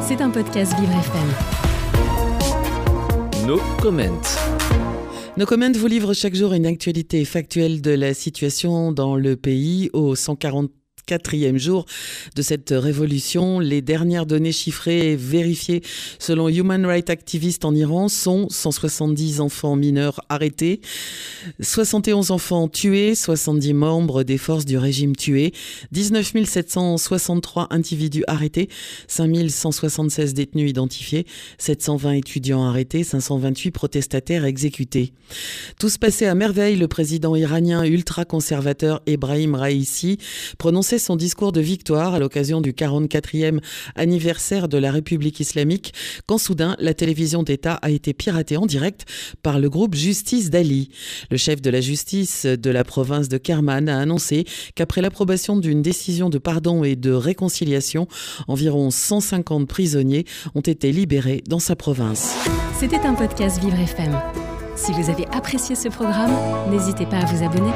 C'est un podcast Vivre FM. No comment. Nos comments vous livrent chaque jour une actualité factuelle de la situation dans le pays au 140 quatrième jour de cette révolution. Les dernières données chiffrées et vérifiées selon Human Rights Activists en Iran sont 170 enfants mineurs arrêtés, 71 enfants tués, 70 membres des forces du régime tués, 19 763 individus arrêtés, 5176 détenus identifiés, 720 étudiants arrêtés, 528 protestataires exécutés. Tout se passait à merveille. Le président iranien ultra-conservateur Ebrahim Raisi prononçait son discours de victoire à l'occasion du 44e anniversaire de la République islamique quand soudain la télévision d'État a été piratée en direct par le groupe Justice d'Ali. Le chef de la justice de la province de Kerman a annoncé qu'après l'approbation d'une décision de pardon et de réconciliation, environ 150 prisonniers ont été libérés dans sa province. C'était un podcast Vivre FM. Si vous avez apprécié ce programme, n'hésitez pas à vous abonner.